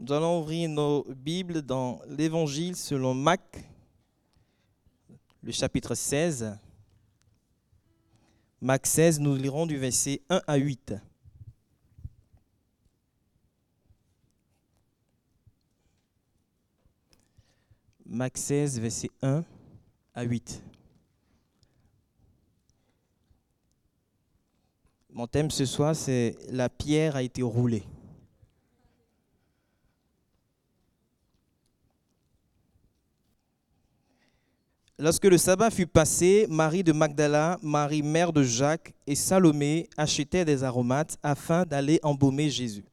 Nous allons ouvrir nos Bibles dans l'Évangile selon Marc, le chapitre 16. Marc 16, nous lirons du verset 1 à 8. Marc 16, verset 1 à 8. Mon thème ce soir, c'est La pierre a été roulée. Lorsque le sabbat fut passé, Marie de Magdala, Marie mère de Jacques et Salomé achetaient des aromates afin d'aller embaumer Jésus.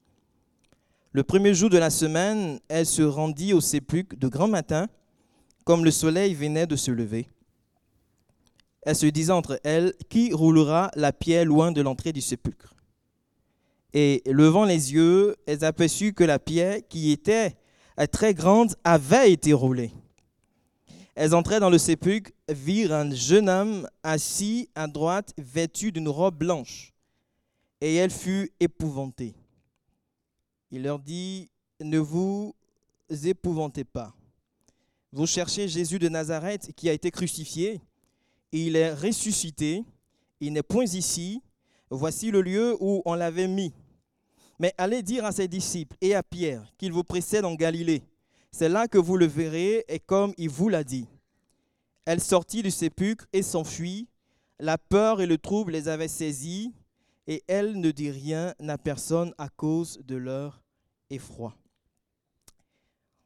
Le premier jour de la semaine, elle se rendit au sépulcre de grand matin, comme le soleil venait de se lever. Elle se disait entre elles, qui roulera la pierre loin de l'entrée du sépulcre? Et levant les yeux, elles aperçurent que la pierre, qui était très grande, avait été roulée. Elles entraient dans le sépulcre, virent un jeune homme assis à droite, vêtu d'une robe blanche. Et elle fut épouvantée. Il leur dit, ne vous épouvantez pas. Vous cherchez Jésus de Nazareth qui a été crucifié. Il est ressuscité. Il n'est point ici. Voici le lieu où on l'avait mis. Mais allez dire à ses disciples et à Pierre qu'il vous précède en Galilée. C'est là que vous le verrez, et comme il vous l'a dit. Elle sortit du sépulcre et s'enfuit. La peur et le trouble les avaient saisis, et elle ne dit rien à personne à cause de leur effroi.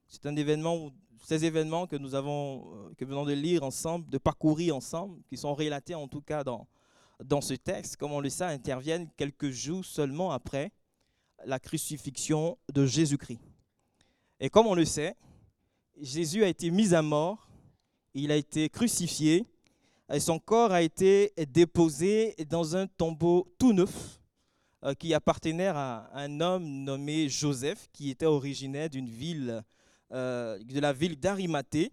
C'est un événement, ces événements que nous avons, euh, que venons de lire ensemble, de parcourir ensemble, qui sont relatés en tout cas dans, dans ce texte, comme on le sait, interviennent quelques jours seulement après la crucifixion de Jésus-Christ. Et comme on le sait, Jésus a été mis à mort, il a été crucifié, et son corps a été déposé dans un tombeau tout neuf euh, qui appartenait à un homme nommé Joseph, qui était originaire d'une ville, euh, de la ville d'Arimathée.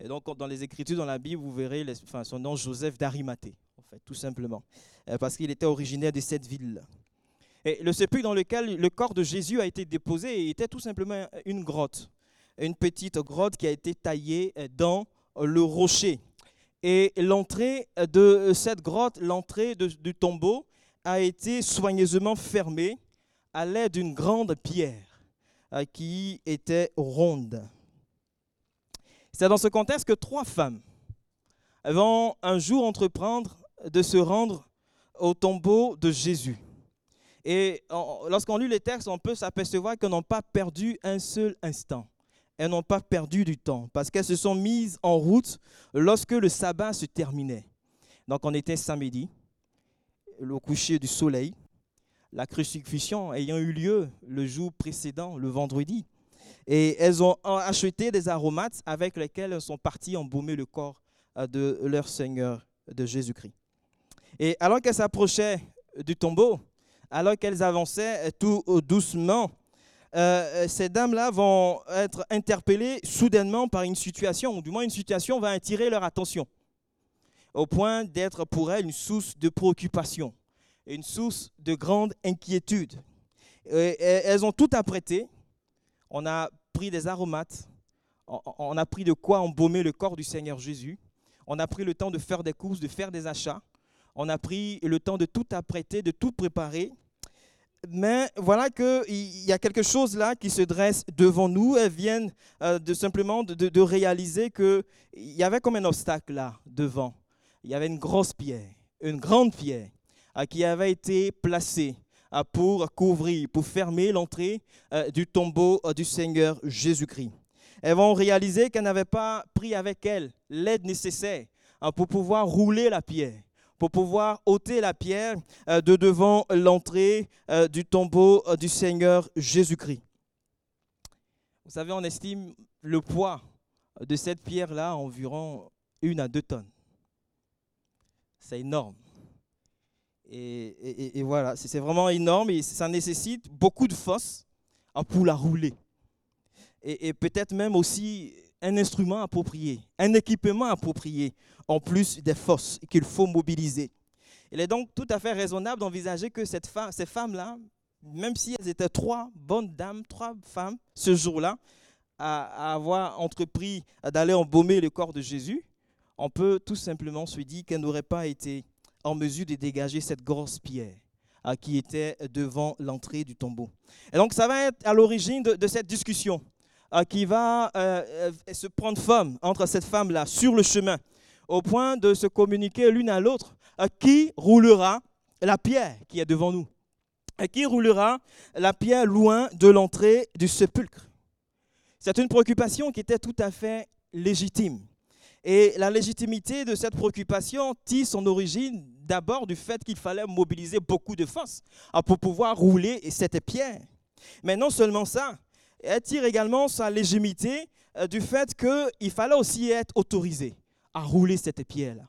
Et donc, dans les Écritures, dans la Bible, vous verrez son nom Joseph d'Arimathée, en fait, tout simplement, euh, parce qu'il était originaire de cette ville. Et le sépulcre dans lequel le corps de Jésus a été déposé était tout simplement une grotte, une petite grotte qui a été taillée dans le rocher. Et l'entrée de cette grotte, l'entrée du tombeau, a été soigneusement fermée à l'aide d'une grande pierre euh, qui était ronde. C'est dans ce contexte que trois femmes vont un jour entreprendre de se rendre au tombeau de Jésus. Et lorsqu'on lit les textes, on peut s'apercevoir qu'elles n'ont pas perdu un seul instant. Elles n'ont pas perdu du temps parce qu'elles se sont mises en route lorsque le sabbat se terminait. Donc on était samedi, le coucher du soleil, la crucifixion ayant eu lieu le jour précédent, le vendredi. Et elles ont acheté des aromates avec lesquels elles sont parties embaumer le corps euh, de leur Seigneur, de Jésus-Christ. Et alors qu'elles s'approchaient du tombeau, alors qu'elles avançaient tout doucement, euh, ces dames-là vont être interpellées soudainement par une situation, ou du moins une situation va attirer leur attention, au point d'être pour elles une source de préoccupation, une source de grande inquiétude. elles ont tout apprêté. On a pris des aromates, on a pris de quoi embaumer le corps du Seigneur Jésus, on a pris le temps de faire des courses, de faire des achats, on a pris le temps de tout apprêter, de tout préparer. Mais voilà qu'il y a quelque chose là qui se dresse devant nous. Elles viennent euh, de simplement de, de, réaliser qu'il y avait comme un obstacle là devant. Il y avait une grosse pierre, une grande pierre euh, qui avait été placée euh, pour couvrir, pour fermer l'entrée du tombeau du Seigneur Jésus-Christ. Elles vont réaliser qu'elles n'avaient pas pris avec elles l'aide nécessaire pour pouvoir rouler la pierre pour pouvoir ôter la pierre euh, de devant l'entrée euh, du tombeau euh, du Seigneur Jésus-Christ. Vous savez, on estime le poids de cette pierre-là environ une à deux tonnes. C'est énorme. Et, voilà, c'est vraiment énorme et ça nécessite beaucoup de force pour la rouler. Et, peut-être même aussi un instrument approprié, un équipement approprié, en plus des forces qu'il faut mobiliser. Il est donc tout à fait raisonnable d'envisager que ces femmes-là, même si elles étaient trois bonnes dames, trois femmes, ce jour-là, à, avoir entrepris d'aller embaumer le corps de Jésus, on peut tout simplement se dire qu'elles n'auraient pas été en mesure de dégager cette grosse pierre qui était devant l'entrée du tombeau. Et donc ça va être à l'origine de, cette discussion qui va euh, euh, se prendre forme entre cette femme-là sur le chemin, au point de se communiquer l'une à l'autre qui roulera la pierre qui est devant nous, qui roulera la pierre loin de l'entrée du sépulcre. C'est une préoccupation qui était tout à fait légitime. Et la légitimité de cette préoccupation tire son origine d'abord du fait qu'il fallait mobiliser beaucoup de force pour pouvoir rouler cette pierre. Mais non seulement ça, elle tire également sa légitimité euh, du fait qu'il fallait aussi être autorisé à rouler cette pierre-là.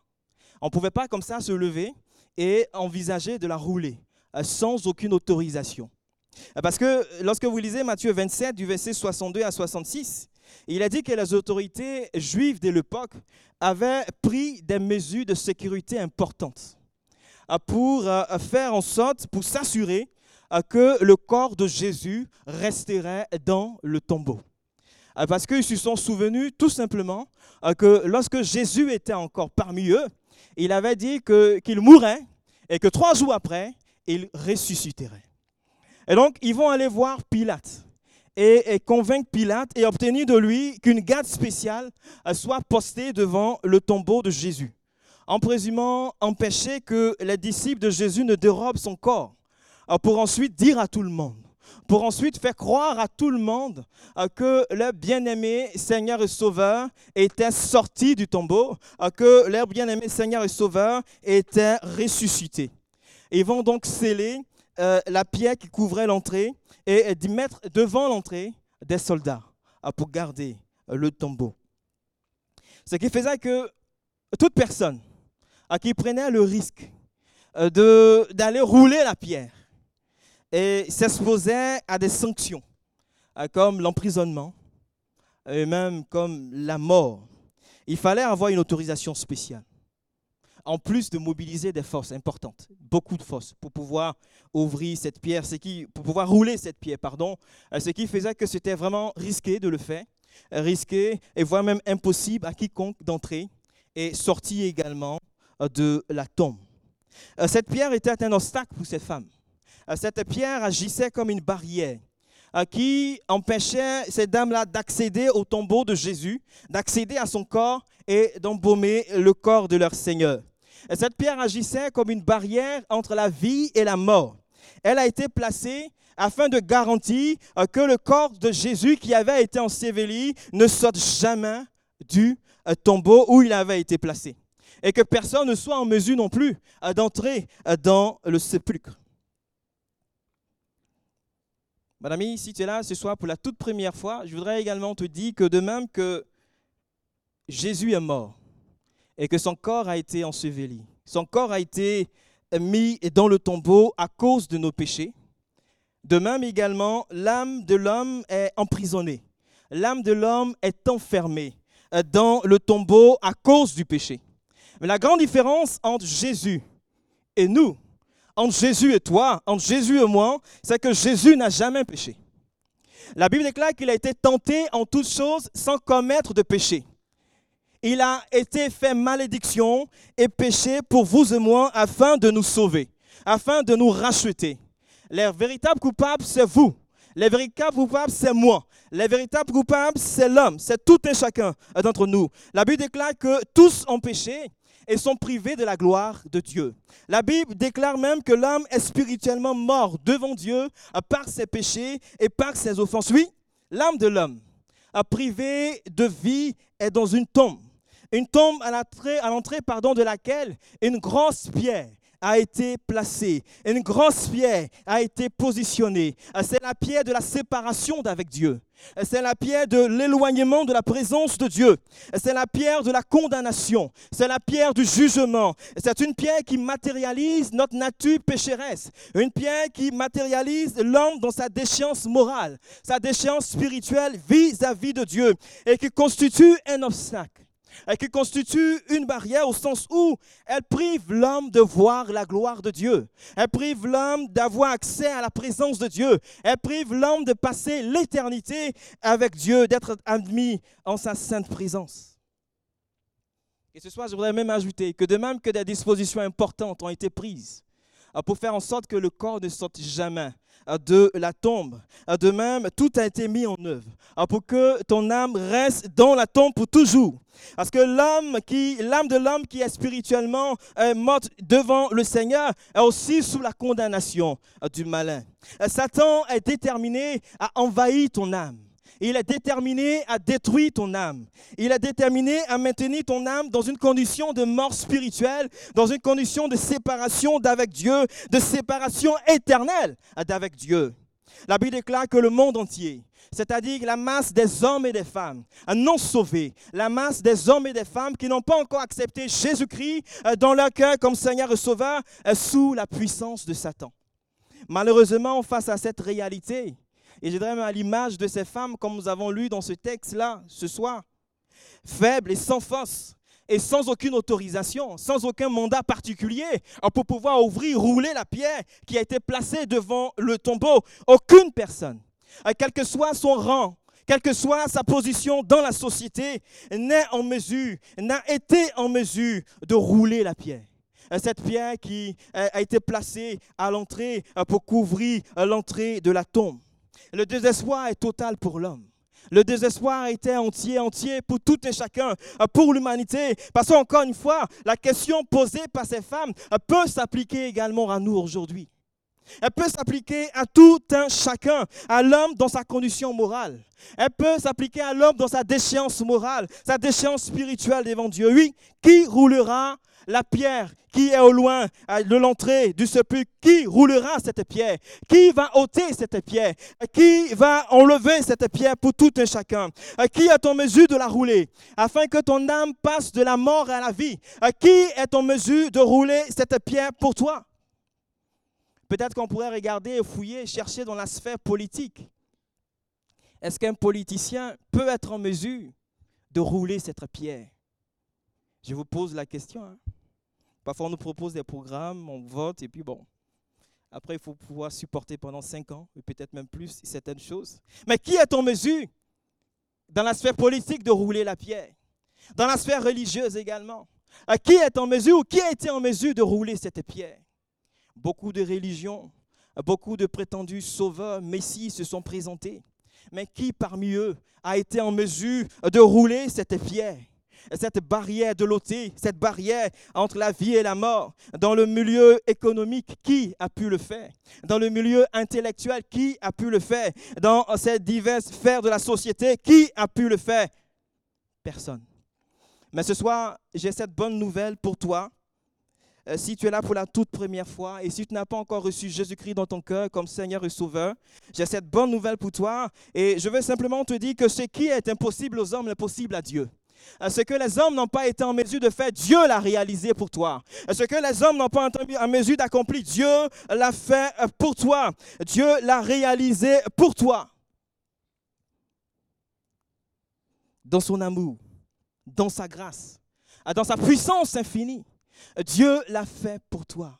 On ne pouvait pas comme ça se lever et envisager de la rouler euh, sans aucune autorisation. Euh, parce que lorsque vous lisez Matthieu 27, du verset 62 à 66, il a dit que les autorités juives de l'époque avaient pris des mesures de sécurité importantes pour faire en sorte, pour s'assurer que le corps de Jésus resterait dans le tombeau. Parce qu'ils se sont souvenus tout simplement que lorsque Jésus était encore parmi eux, il avait dit qu'il mourrait et que trois jours après, il ressusciterait. Et donc, ils vont aller voir Pilate et, convaincre Pilate et obtenir de lui qu'une garde spéciale euh, soit postée devant le tombeau de Jésus, en présumant empêcher que les disciples de Jésus ne dérobent son corps, pour ensuite dire à tout le monde, pour ensuite faire croire à tout le monde euh, que leur bien-aimé Seigneur et Sauveur était sorti du tombeau, que leur bien-aimé Seigneur et Sauveur était ressuscité. Ils vont donc sceller la pierre qui couvrait l'entrée et d'y mettre devant l'entrée des soldats euh, pour garder euh, le tombeau. Ce qui faisait que toute personne qui prenait le risque euh, d'aller rouler la pierre et s'exposait à des sanctions comme l'emprisonnement et même comme la mort, il fallait avoir une autorisation spéciale en plus de mobiliser des forces importantes, beaucoup de forces, pour pouvoir ouvrir cette pierre, pour pouvoir rouler cette pierre, pardon, euh, ce qui faisait que c'était vraiment risqué de le faire, euh, risqué et voire même impossible à quiconque d'entrer et sortir également euh, de la tombe. Cette pierre était un obstacle pour cette femme. Cette pierre agissait comme une barrière qui empêchait ces dames-là d'accéder au tombeau de Jésus, d'accéder à son corps et d'embaumer le corps de leur Seigneur. Et cette pierre agissait comme une barrière entre la vie et la mort. Elle a été placée afin de garantir euh, que le corps de Jésus qui avait été enseveli ne saute jamais du euh, tombeau où il avait été placé. Et que personne ne soit en mesure non plus euh, d'entrer dans le sépulcre. Madame, si tu es là ce soir pour la toute première fois, je voudrais également te dire que de même que Jésus est mort, et que son corps a été enseveli. Son corps a été mis dans le tombeau à cause de nos péchés. De même également, l'âme de l'homme est emprisonnée. L'âme de l'homme est enfermée dans le tombeau à cause du péché. Mais la grande différence entre Jésus et nous, entre Jésus et toi, entre Jésus et moi, c'est que Jésus n'a jamais péché. La Bible déclare qu'il a été tenté en toutes choses sans commettre de péché il a été fait malédiction et péché pour vous et moi afin de nous sauver, afin de nous racheter. Les véritables coupables, c'est vous. Les véritables coupables, c'est moi. Les véritables coupables, c'est l'homme. C'est tout et chacun d'entre nous. La Bible déclare que tous ont péché et sont privés de la gloire de Dieu. La Bible déclare même que l'homme est spirituellement mort devant Dieu par ses péchés et par ses offenses. Oui, l'âme de l'homme, privé de vie, est dans une tombe une tombe à l'entrée, pardon, de laquelle une grosse pierre a été placée, une grosse pierre a été positionnée. C'est la pierre de la séparation d'avec Dieu. C'est la pierre de l'éloignement de la présence de Dieu. C'est la pierre de la condamnation. C'est la pierre du jugement. C'est une pierre qui matérialise notre nature pécheresse. Une pierre qui matérialise l'homme dans sa déchéance morale, sa déchéance spirituelle vis à -vis de Dieu et qui constitue un obstacle et qui constitue une barrière au sens où elle prive l'homme de voir la gloire de Dieu. Elle prive l'homme d'avoir accès à la présence de Dieu. Elle prive l'homme de passer l'éternité avec Dieu, d'être admis en sa sainte présence. Et ce soir, je voudrais même ajouter que de même que des dispositions importantes ont été prises euh, pour faire en sorte que le corps ne sorte jamais de la tombe. Euh, de même, tout a été mis en œuvre pour que ton âme reste dans la tombe pour toujours. Parce que l'âme qui, l'âme de l'homme qui est spirituellement morte devant le Seigneur est aussi sous la condamnation du malin. Satan est déterminé à envahir ton âme. Il est déterminé à détruire ton âme. Il est déterminé à maintenir ton âme dans une condition de mort spirituelle, dans une condition de séparation d'avec Dieu, de séparation éternelle d'avec Dieu. La Bible déclare que le monde entier, c'est-à-dire la masse des hommes et des femmes non sauvés, la masse des hommes et des femmes qui n'ont pas encore accepté Jésus-Christ euh, dans leur cœur comme Seigneur et Sauveur, est sous la puissance de Satan. Malheureusement, face à cette réalité, et je dirais même à l'image de ces femmes, comme nous avons lu dans ce texte-là ce soir, faibles et sans force, et sans aucune autorisation, sans aucun mandat particulier pour pouvoir ouvrir, rouler la pierre qui a été placée devant le tombeau. Aucune personne, euh, quel que soit son rang, quelle que soit sa position dans la société, n'est en mesure, n'a été en mesure de rouler la pierre. Euh, cette pierre qui euh, a été placée à l'entrée pour couvrir l'entrée de la tombe. Le désespoir est total pour l'homme. Le désespoir était entier, entier pour tout et chacun, pour l'humanité. Parce qu'encore une fois, la question posée par ces femmes peut s'appliquer également à nous aujourd'hui. Elle peut s'appliquer à tout un chacun, à l'homme dans sa condition morale. Elle peut s'appliquer à l'homme dans sa déchéance morale, sa déchéance spirituelle devant Dieu. Oui, qui roulera la pierre qui est au loin de l'entrée du sepulcre, qui roulera cette pierre Qui va ôter cette pierre Qui va enlever cette pierre pour tout un chacun Qui est en mesure de la rouler afin que ton âme passe de la mort à la vie Qui est en mesure de rouler cette pierre pour toi? Peut-être qu'on pourrait regarder, fouiller, chercher dans la sphère politique. Est-ce qu'un politicien peut être en mesure de rouler cette pierre? Je vous pose la question. Hein. Parfois, on nous propose des programmes, on vote, et puis bon. Après, il faut pouvoir supporter pendant cinq ans, et peut-être même plus, certaines choses. Mais qui est en mesure, dans la sphère politique, de rouler la pierre? Dans la sphère religieuse également. Qui est en mesure, ou qui a été en mesure de rouler cette pierre? Beaucoup de religions, beaucoup de prétendus sauveurs, messies se sont présentés. Mais qui parmi eux a été en mesure de rouler cette pierre? Cette barrière de l'ôté, cette barrière entre la vie et la mort. Dans le milieu économique, qui a pu le faire? Dans le milieu intellectuel, qui a pu le faire? Dans ces diverses sphères de la société, qui a pu le faire? Personne. Mais ce soir, j'ai cette bonne nouvelle pour toi. Euh, si tu es là pour la toute première fois et si tu n'as pas encore reçu Jésus-Christ dans ton cœur comme Seigneur et Sauveur, j'ai cette bonne nouvelle pour toi et je veux simplement te dire que ce qui est impossible aux hommes est possible à Dieu. Ce que les hommes n'ont pas été en mesure de faire, Dieu l'a réalisé pour toi. Ce que les hommes n'ont pas été en mesure d'accomplir, Dieu l'a fait pour toi. Dieu l'a réalisé pour toi. Dans son amour, dans sa grâce, dans sa puissance infinie, Dieu l'a fait pour toi.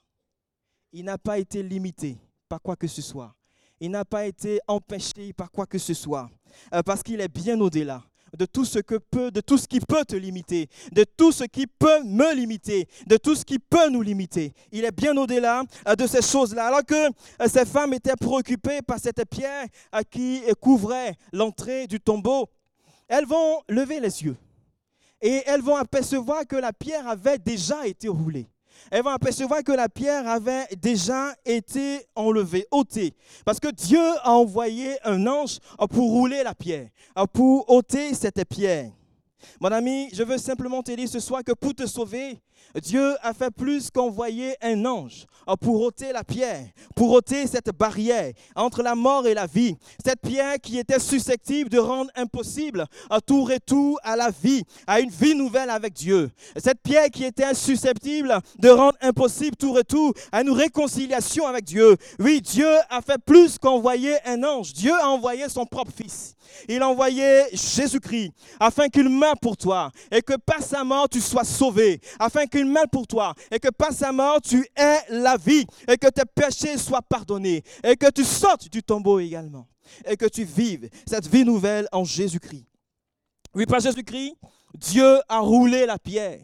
Il n'a pas été limité par quoi que ce soit. Il n'a pas été empêché par quoi que ce soit. Euh, parce qu'il est bien au-delà de tout ce que peut, de tout ce qui peut te limiter, de tout ce qui peut me limiter, de tout ce qui peut nous limiter. Il est bien au-delà euh, de ces choses-là. Alors que euh, ces femmes étaient préoccupées par cette pierre euh, qui couvrait l'entrée du tombeau, elles vont lever les yeux et elles vont apercevoir que la pierre avait déjà été roulée elles vont apercevoir que la pierre avait déjà été enlevée, ôtée. Parce que Dieu a envoyé un ange pour rouler la pierre, pour ôter cette pierre. Mon ami, je veux simplement te dire ce soir que pour te sauver, Dieu a fait plus qu'envoyer un ange pour ôter la pierre, pour ôter cette barrière entre la mort et la vie. Cette pierre qui était susceptible de rendre impossible un tout retour à la vie, à une vie nouvelle avec Dieu. Cette pierre qui était susceptible de rendre impossible tout retour à une réconciliation avec Dieu. Oui, Dieu a fait plus qu'envoyer un ange. Dieu a envoyé son propre Fils. Il a envoyé Jésus-Christ afin qu'il meure pour toi et que par sa mort tu sois sauvé, afin qu'il meure pour toi et que par sa mort tu aies la vie et que tes péchés soient pardonnés et que tu sortes du tombeau également et que tu vives cette vie nouvelle en Jésus-Christ. Oui, par Jésus-Christ, Dieu a roulé la pierre.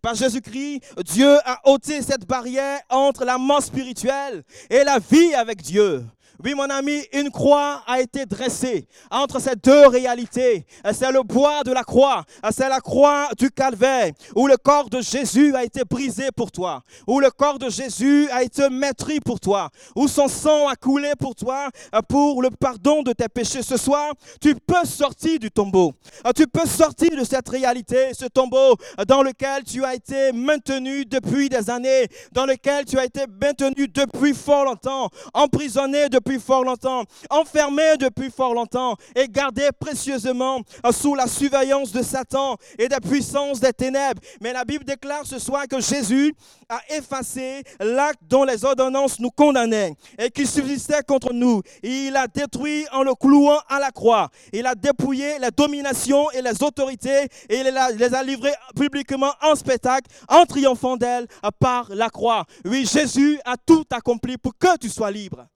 Par Jésus-Christ, Dieu a ôté cette barrière entre la mort spirituelle et la vie avec Dieu. Oui, mon ami, une croix a été dressée entre ces deux réalités. C'est le bois de la croix, c'est la croix du calvaire, où le corps de Jésus a été brisé pour toi, où le corps de Jésus a été maîtris pour toi, où son sang a coulé pour toi, pour le pardon de tes péchés. Ce soir, tu peux sortir du tombeau. Tu peux sortir de cette réalité, ce tombeau dans lequel tu as été maintenu depuis des années, dans lequel tu as été maintenu depuis fort longtemps, emprisonné depuis fort longtemps, enfermé depuis fort longtemps et gardé précieusement sous la surveillance de Satan et des puissances des ténèbres. Mais la Bible déclare ce soir que Jésus a effacé l'acte dont les ordonnances nous condamnaient et qui subsistait contre nous. Il a détruit en le clouant à la croix. Il a dépouillé les dominations et les autorités et il les a livrées publiquement en spectacle en triomphant d'elles par la croix. Oui, Jésus a tout accompli pour que tu sois libre.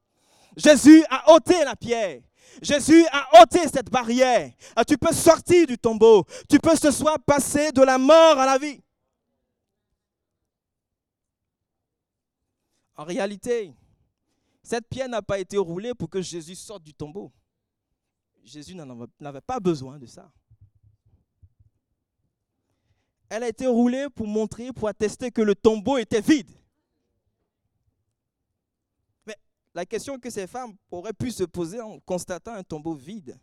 Jésus a ôté la pierre. Jésus a ôté cette barrière. Ah, tu peux sortir du tombeau. Tu peux ce soir passer de la mort à la vie. En réalité, cette pierre n'a pas été roulée pour que Jésus sorte du tombeau. Jésus n'avait pas besoin de ça. Elle a été roulée pour montrer, pour attester que le tombeau était vide. La question que ces femmes auraient pu se poser en constatant un tombeau vide,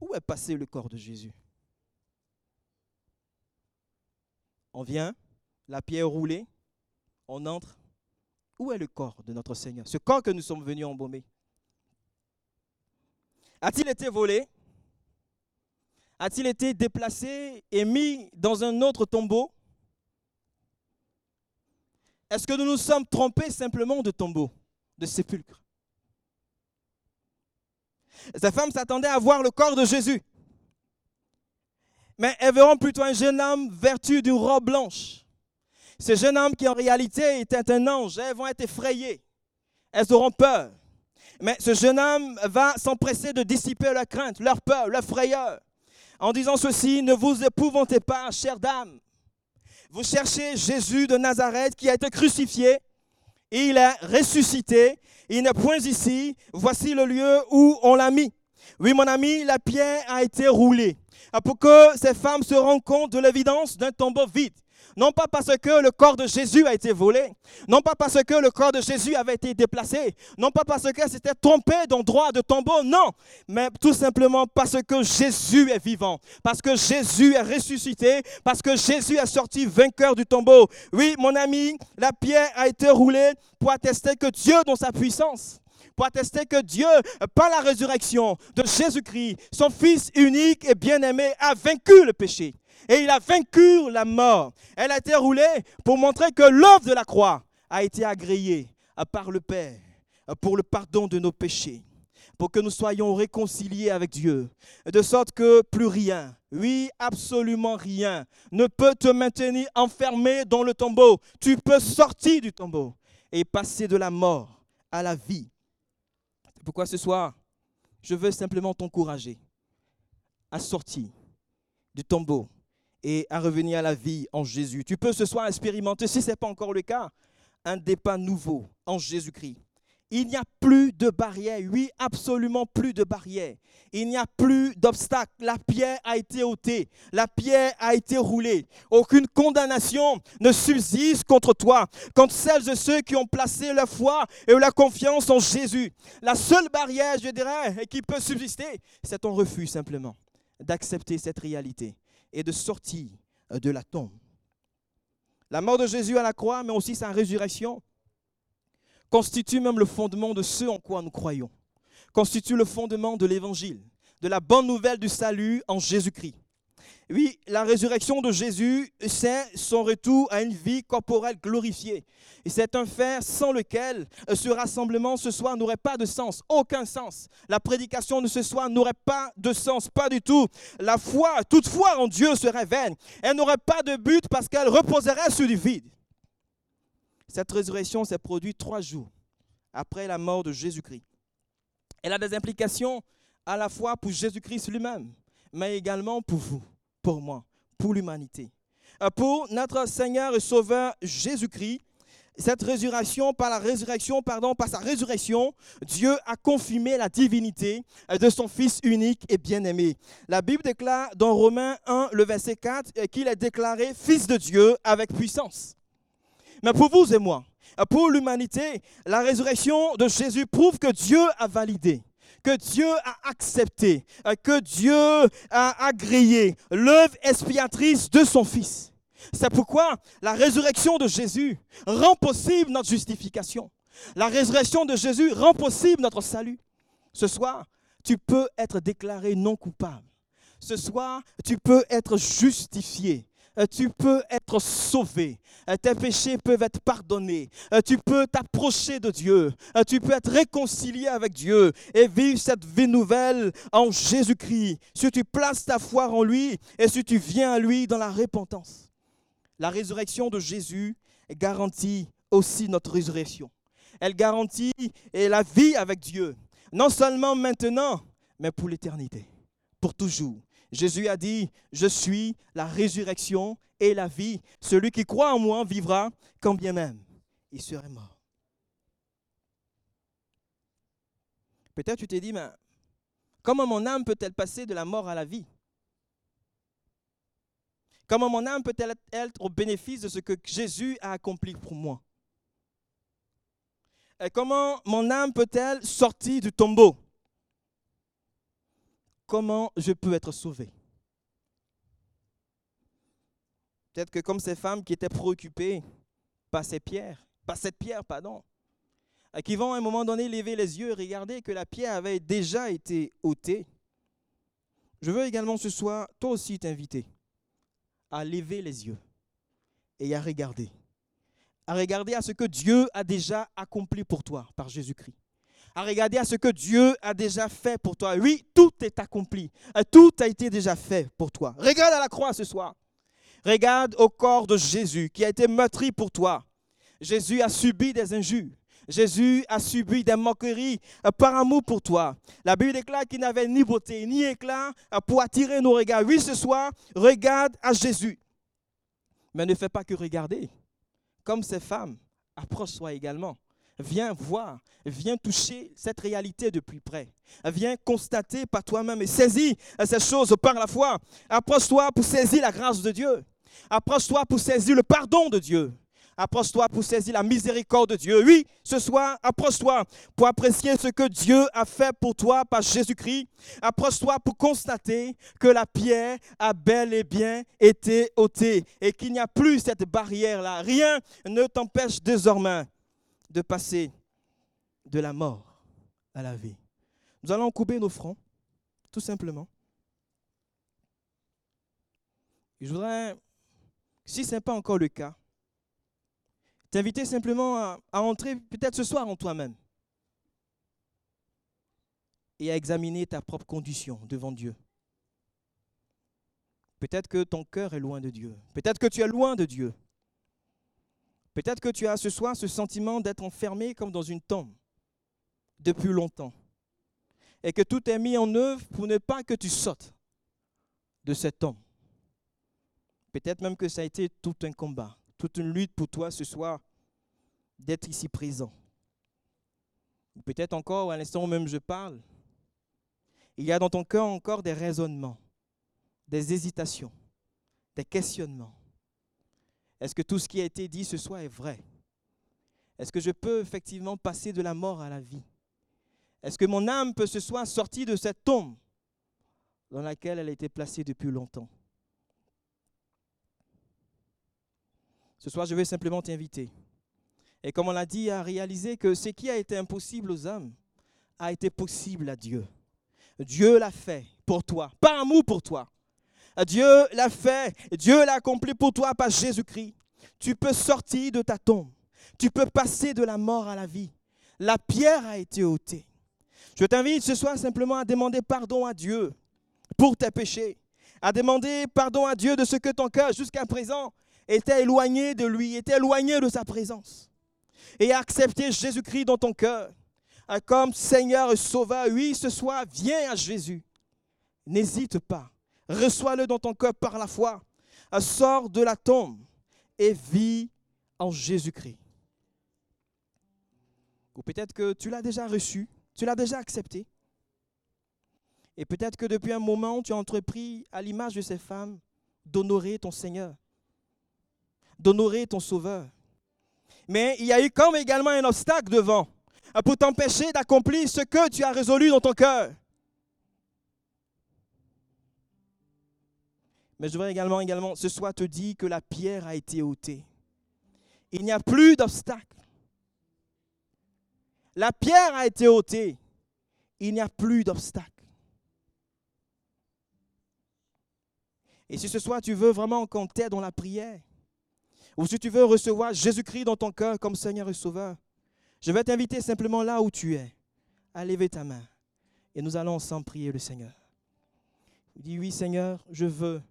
où est passé le corps de Jésus? On vient, la pierre roulée, on entre. Où est le corps de notre Seigneur? Ce corps que nous sommes venus embaumer. A-t-il été volé? A-t-il été déplacé et mis dans un autre tombeau? Est-ce que nous nous sommes trompés simplement de tombeau? De sépulcre. Ces femmes s'attendaient à voir le corps de Jésus. Mais elles verront plutôt un jeune homme vertu d'une robe blanche. Ce jeune homme qui en réalité était un ange, elles vont être effrayées. Elles auront peur. Mais ce jeune homme va s'empresser de dissiper leur crainte, leur peur, leur frayeur, en disant ceci, ne vous épouvantez pas, chère dame. Vous cherchez Jésus de Nazareth qui a été crucifié il est ressuscité, il n'est point ici, voici le lieu où on l'a mis. Oui, mon ami, la pierre a été roulée pour que ces femmes se rendent compte de l'évidence d'un tombeau vide. Non pas parce que le corps de Jésus a été volé, non pas parce que le corps de Jésus avait été déplacé, non pas parce que c'était trompé d'endroit de tombeau, non, mais tout simplement parce que Jésus est vivant, parce que Jésus est ressuscité, parce que Jésus est sorti vainqueur du tombeau. Oui, mon ami, la pierre a été roulée pour attester que Dieu, dans sa puissance, pour attester que Dieu, par la résurrection de Jésus-Christ, son Fils unique et bien-aimé, a vaincu le péché et il a vaincu la mort. Elle a été roulée pour montrer que l'œuvre de la croix a été agréée par le Père pour le pardon de nos péchés, pour que nous soyons réconciliés avec Dieu, de sorte que plus rien, oui, absolument rien, ne peut te maintenir enfermé dans le tombeau. Tu peux sortir du tombeau et passer de la mort à la vie. Pourquoi ce soir, je veux simplement t'encourager à sortir du tombeau et à revenir à la vie en Jésus. Tu peux ce soir expérimenter, si ce n'est pas encore le cas, un départ nouveau en Jésus-Christ. Il n'y a plus de barrière, oui, absolument plus de barrière. Il n'y a plus d'obstacle. La pierre a été ôtée, la pierre a été roulée. Aucune condamnation ne subsiste contre toi, contre celles et ceux qui ont placé leur foi et leur confiance en Jésus. La seule barrière, je dirais, qui peut subsister, c'est ton refus simplement d'accepter cette réalité et de sortir de la tombe. La mort de Jésus à la croix, mais aussi sa résurrection, constitue même le fondement de ce en quoi nous croyons, constitue le fondement de l'évangile, de la bonne nouvelle du salut en Jésus-Christ. Oui, la résurrection de Jésus, c'est son retour à une vie corporelle glorifiée. Et c'est un fait sans lequel ce rassemblement ce soir n'aurait pas de sens, aucun sens. La prédication de ce soir n'aurait pas de sens, pas du tout. La foi, toute foi en Dieu serait vaine. Elle n'aurait pas de but parce qu'elle reposerait sur du vide. Cette résurrection s'est produite trois jours après la mort de Jésus-Christ. Elle a des implications à la fois pour Jésus-Christ lui-même, mais également pour vous pour moi, pour l'humanité. Euh, pour notre Seigneur et Sauveur Jésus-Christ, cette résurrection, par la résurrection, pardon, par sa résurrection, Dieu a confirmé la divinité euh, de son Fils unique et bien-aimé. La Bible déclare dans Romains 1, le verset 4, euh, qu'il est déclaré Fils de Dieu avec puissance. Mais pour vous et moi, pour l'humanité, la résurrection de Jésus prouve que Dieu a validé que Dieu a accepté, euh, que Dieu a agréé l'œuvre expiatrice de son Fils. C'est pourquoi la résurrection de Jésus rend possible notre justification. La résurrection de Jésus rend possible notre salut. Ce soir, tu peux être déclaré non coupable. Ce soir, tu peux être justifié. Euh, tu peux être sauvé. Euh, tes péchés peuvent être pardonnés. Euh, tu peux t'approcher de Dieu. Tu peux être réconcilié avec Dieu et vivre cette vie nouvelle en Jésus-Christ. Si tu places ta foi en lui et si tu viens à lui dans la repentance. La résurrection de Jésus garantit aussi notre résurrection. Elle garantit la vie avec Dieu. Non seulement maintenant, mais pour l'éternité. Pour toujours. Jésus a dit, je suis la résurrection et la vie. Celui qui croit en moi vivra quand bien même il serait mort. Peut-être tu t'es dit, mais comment mon âme peut-elle passer de la mort à la vie? Comment mon âme peut-elle être au bénéfice de ce que Jésus a accompli pour moi? Comment mon âme peut-elle sortir du tombeau? Comment je peux être sauvé Peut-être que comme ces femmes qui étaient préoccupées par ces pierres, par cette pierre, pardon, qui vont à un moment donné lever les yeux et regarder que la pierre avait déjà été ôtée. Je veux également ce soir, toi aussi, t'inviter à lever les yeux et à regarder. À regarder à ce que Dieu a déjà accompli pour toi par Jésus-Christ à regarder à ce que Dieu a déjà fait pour toi. Oui, tout est accompli. Euh, tout a été déjà fait pour toi. Regarde à la croix ce soir. Regarde au corps de Jésus qui a été meurtri pour toi. Jésus a subi des injures. Jésus a subi des moqueries euh, par amour pour toi. La Bible déclare qu'il n'avait ni beauté ni éclat euh, pour attirer nos regards. Oui, ce soir, regarde à Jésus. Mais ne fais pas que regarder. Comme ces femmes, approche-toi également. Viens voir, viens toucher cette réalité de plus près. Viens constater par toi-même et saisis ces choses par la foi. Approche-toi pour saisir la grâce de Dieu. Approche-toi pour saisir le pardon de Dieu. Approche-toi pour saisir la miséricorde de Dieu. Oui, ce soir, approche-toi pour apprécier ce que Dieu a fait pour toi par Jésus-Christ. Approche-toi pour constater que la pierre a bel et bien été ôtée et qu'il n'y a plus cette barrière-là. Rien ne t'empêche désormais de passer de la mort à la vie. Nous allons couper nos fronts, tout simplement. je voudrais, si ce n'est pas encore le cas, t'inviter simplement à, à entrer peut-être ce soir en toi-même et à examiner ta propre condition devant Dieu. Peut-être que ton cœur est loin de Dieu. Peut-être que tu es loin de Dieu. Peut-être que tu as ce soir ce sentiment d'être enfermé comme dans une tombe depuis longtemps. Et que tout est mis en œuvre pour ne pas que tu sautes de cette tombe. Peut-être même que ça a été tout un combat, toute une lutte pour toi ce soir d'être ici présent. Peut-être encore, à l'instant où même je parle, il y a dans ton cœur encore des raisonnements, des hésitations, des questionnements. Est-ce que tout ce qui a été dit ce soir est vrai? Est-ce que je peux effectivement passer de la mort à la vie? Est-ce que mon âme peut ce soir sortir de cette tombe dans laquelle elle a été placée depuis longtemps? Ce soir, je vais simplement t'inviter. Et comme on l'a dit, à réaliser que ce qui a été impossible aux hommes a été possible à Dieu. Dieu l'a fait pour toi, par amour pour toi. Dieu l'a fait. Dieu l'a accompli pour toi par Jésus-Christ. Tu peux sortir de ta tombe. Tu peux passer de la mort à la vie. La pierre a été ôtée. Je t'invite ce soir simplement à demander pardon à Dieu pour tes péchés, à demander pardon à Dieu de ce que ton cœur jusqu'à présent était éloigné de lui, était éloigné de sa présence, et à accepter Jésus-Christ dans ton cœur comme Seigneur et Sauveur. Oui, ce soir, viens à Jésus. N'hésite pas. Reçois-le dans ton cœur par la foi. Sors de la tombe et vis en Jésus-Christ. Ou peut-être que tu l'as déjà reçu, tu l'as déjà accepté. Et peut-être que depuis un moment, tu as entrepris, à l'image de ces femmes, d'honorer ton Seigneur, d'honorer ton Sauveur. Mais il y a eu comme également un obstacle devant pour t'empêcher d'accomplir ce que tu as résolu dans ton cœur. Mais je voudrais également, également ce soir te dire que la pierre a été ôtée. Il n'y a plus d'obstacle. La pierre a été ôtée. Il n'y a plus d'obstacle. Et si ce soir tu veux vraiment qu'on t'aide dans la prière, ou si tu veux recevoir Jésus-Christ dans ton cœur comme Seigneur et Sauveur, je vais t'inviter simplement là où tu es à lever ta main. Et nous allons ensemble prier le Seigneur. Dis oui Seigneur, je veux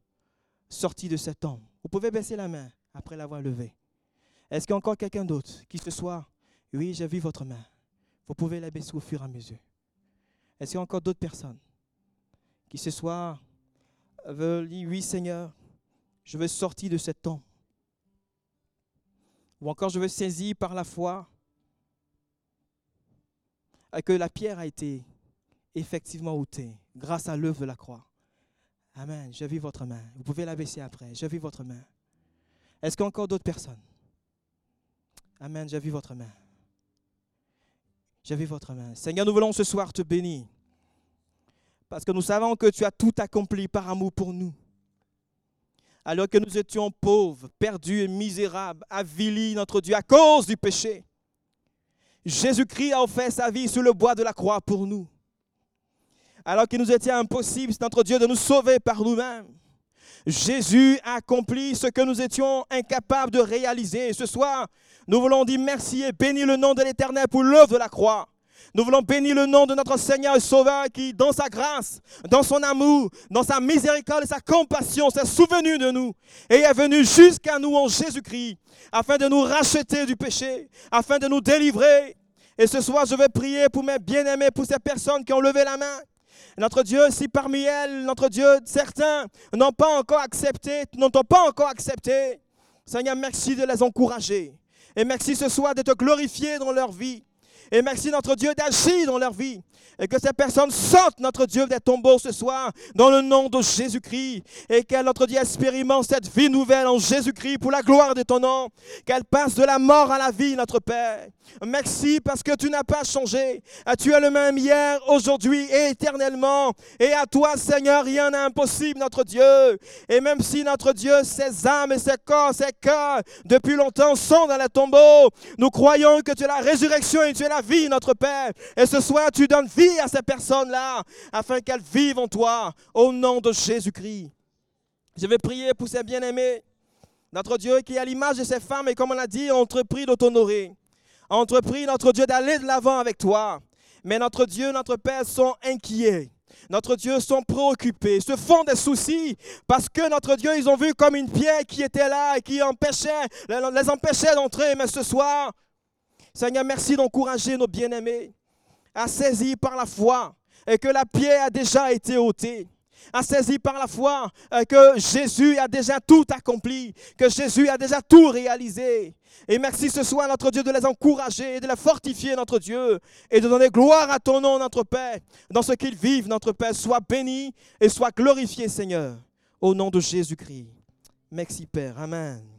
sortir de cet homme. Vous pouvez baisser la main après l'avoir levée. Est-ce qu'il y a encore quelqu'un d'autre qui ce soir, oui, j'ai vu votre main. Vous pouvez la baisser au fur et à mesure. Est-ce qu'il y a encore d'autres personnes qui ce soir veulent dire, oui Seigneur, je veux sortir de cet homme. Ou encore je veux saisir par la foi que la pierre a été effectivement ôtée grâce à l'œuvre de la croix. Amen. J'ai vu votre main. Vous pouvez la baisser après. J'ai vu votre main. Est-ce qu'il d'autres personnes? Amen. J'ai vu votre main. J'ai vu votre main. Seigneur, nous voulons ce soir te bénir. Parce que nous savons que tu as tout accompli par amour pour nous. Alors que nous étions pauvres, perdus et misérables, avilis, notre Dieu, à cause du péché. Jésus-Christ a offert sa vie sur le bois de la croix pour nous. Alors qu'il nous était impossible, c'est notre Dieu de nous sauver par nous-mêmes. Jésus a accompli ce que nous étions incapables de réaliser. ce soir, nous voulons dire merci et bénir le nom de l'Éternel pour l'œuvre de la croix. Nous voulons bénir le nom de notre Seigneur et Sauveur qui, dans sa grâce, dans son amour, dans sa miséricorde et sa compassion, s'est souvenu de nous et est venu jusqu'à nous en Jésus-Christ afin de nous racheter du péché, afin de nous délivrer. Et ce soir, je vais prier pour mes bien-aimés, pour ces personnes qui ont levé la main. Notre Dieu, si parmi elles, notre Dieu, certains n'ont pas encore accepté, n'ont pas encore accepté, Seigneur, merci de les encourager. Et merci ce soir de te glorifier dans leur vie. Et merci notre Dieu d'agir dans leur vie. Et que ces personnes sortent, notre Dieu, des tombeaux ce soir, dans le nom de Jésus-Christ. Et qu'elle, notre Dieu, expérimente cette vie nouvelle en Jésus-Christ pour la gloire de ton nom. Qu'elle passe de la mort à la vie, notre Père. Merci parce que tu n'as pas changé. Tu es le même hier, aujourd'hui et éternellement. Et à toi, Seigneur, rien n'est impossible, notre Dieu. Et même si, notre Dieu, ses âmes et ses corps, ses cœurs, depuis longtemps, sont dans les tombeaux, nous croyons que tu es la résurrection et tu es la vie, notre Père. Et ce soir, tu donnes vie à ces personnes-là, afin qu'elles vivent en toi, au nom de Jésus-Christ. Je vais prier pour ces bien-aimés. Notre Dieu qui, à l'image de ces femmes, et comme on l'a dit, entrepris de t'honorer. Entrepris, notre Dieu, d'aller de l'avant avec toi. Mais notre Dieu, notre Père sont inquiets. Notre Dieu sont préoccupés, se font des soucis parce que notre Dieu, ils ont vu comme une pierre qui était là et qui empêchait, les empêchait d'entrer. Mais ce soir, Seigneur, merci d'encourager nos bien-aimés à saisir par la foi et que la pierre a déjà été ôtée à saisir par la foi euh, que Jésus a déjà tout accompli, que Jésus a déjà tout réalisé. Et merci ce soir, notre Dieu, de les encourager et de les fortifier, notre Dieu, et de donner gloire à ton nom, notre Père, dans ce qu'ils vivent, notre Père. Sois béni et sois glorifié, Seigneur, au nom de Jésus-Christ. Merci, Père. Amen.